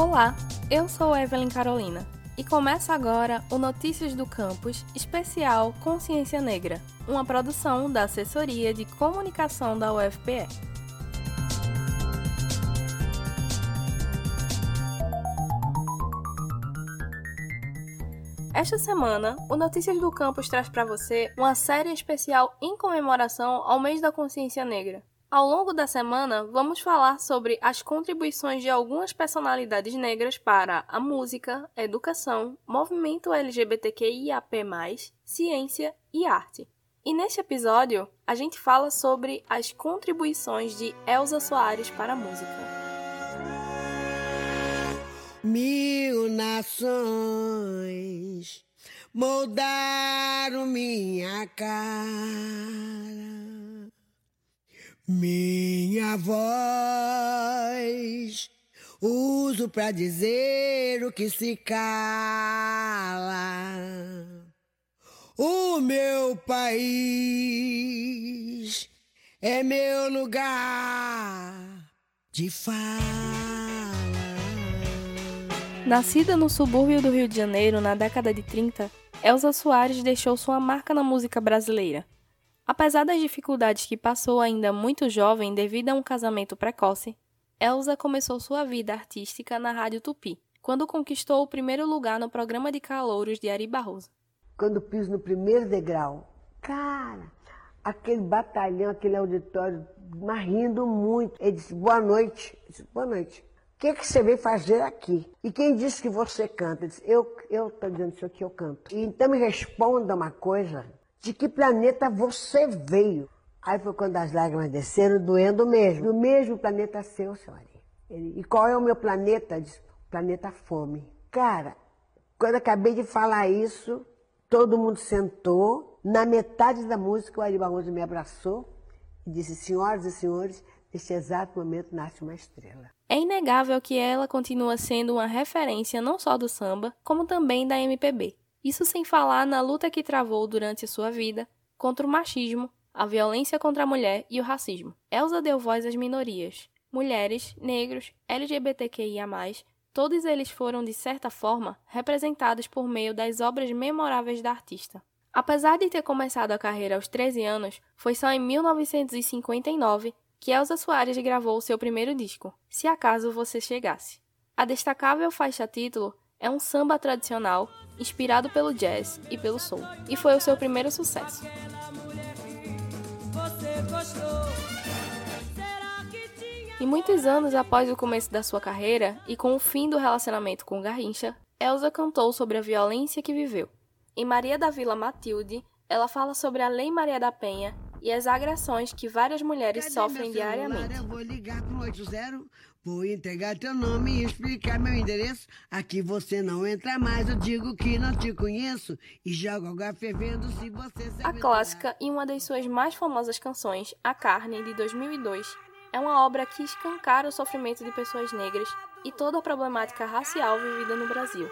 Olá, eu sou Evelyn Carolina e começa agora o Notícias do Campus Especial Consciência Negra, uma produção da Assessoria de Comunicação da UFPE. Esta semana, o Notícias do Campus traz para você uma série especial em comemoração ao mês da consciência negra. Ao longo da semana, vamos falar sobre as contribuições de algumas personalidades negras para a música, educação, movimento LGBTQIAP+, ciência e arte. E neste episódio, a gente fala sobre as contribuições de Elza Soares para a música. Mil nações moldaram minha cara minha voz uso para dizer o que se cala. O meu país é meu lugar de fala. Nascida no subúrbio do Rio de Janeiro na década de 30, Elza Soares deixou sua marca na música brasileira. Apesar das dificuldades que passou ainda muito jovem devido a um casamento precoce, Elsa começou sua vida artística na Rádio Tupi, quando conquistou o primeiro lugar no programa de calouros de Ari Barroso. Quando piso no primeiro degrau, cara, aquele batalhão, aquele auditório, mas rindo muito. Ele disse, boa noite. Eu disse, boa noite. O que, que você veio fazer aqui? E quem disse que você canta? Ele disse, eu estou dizendo isso aqui, eu canto. E então me responda uma coisa de que planeta você veio. Aí foi quando as lágrimas desceram, doendo mesmo. Do mesmo planeta seu, senhora. e qual é o meu planeta? Disse, planeta fome. Cara, quando acabei de falar isso, todo mundo sentou. Na metade da música, o Ari Barroso me abraçou e disse: Senhoras e senhores, neste exato momento nasce uma estrela. É inegável que ela continua sendo uma referência não só do samba, como também da MPB. Isso sem falar na luta que travou durante sua vida contra o machismo, a violência contra a mulher e o racismo. Elsa deu voz às minorias, mulheres, negros, LGBTQIA+, todos eles foram, de certa forma, representados por meio das obras memoráveis da artista. Apesar de ter começado a carreira aos 13 anos, foi só em 1959 que Elsa Soares gravou seu primeiro disco, Se Acaso Você Chegasse. A destacável faixa título é um samba tradicional inspirado pelo jazz e pelo soul, e foi o seu primeiro sucesso. E muitos anos após o começo da sua carreira e com o fim do relacionamento com Garrincha, Elsa cantou sobre a violência que viveu. Em Maria da Vila Matilde, ela fala sobre a Lei Maria da Penha e as agressões que várias mulheres Cadê sofrem diariamente. Eu vou ligar pro 80, vou entregar teu nome e explicar meu endereço. Aqui você não entra mais, eu digo que não te conheço e jogo água fervendo se você A clássica e uma das suas mais famosas canções, A Carne, de 2002, é uma obra que escancara o sofrimento de pessoas negras e toda a problemática racial vivida no Brasil.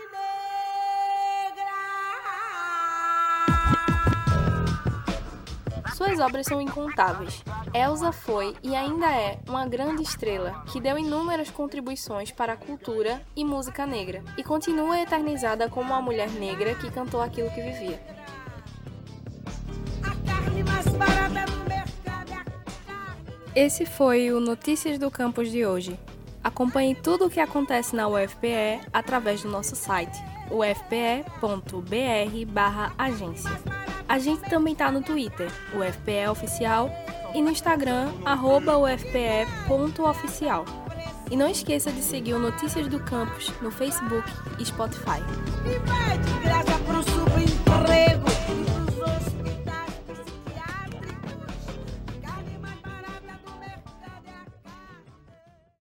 Suas obras são incontáveis. Elsa foi e ainda é uma grande estrela que deu inúmeras contribuições para a cultura e música negra e continua eternizada como uma mulher negra que cantou aquilo que vivia. Esse foi o Notícias do Campus de hoje. Acompanhe tudo o que acontece na UFPE através do nosso site ufpe.br/agência. A gente também tá no Twitter, o FPE Oficial, e no Instagram, ufpe.oficial. E não esqueça de seguir o Notícias do Campus no Facebook e Spotify.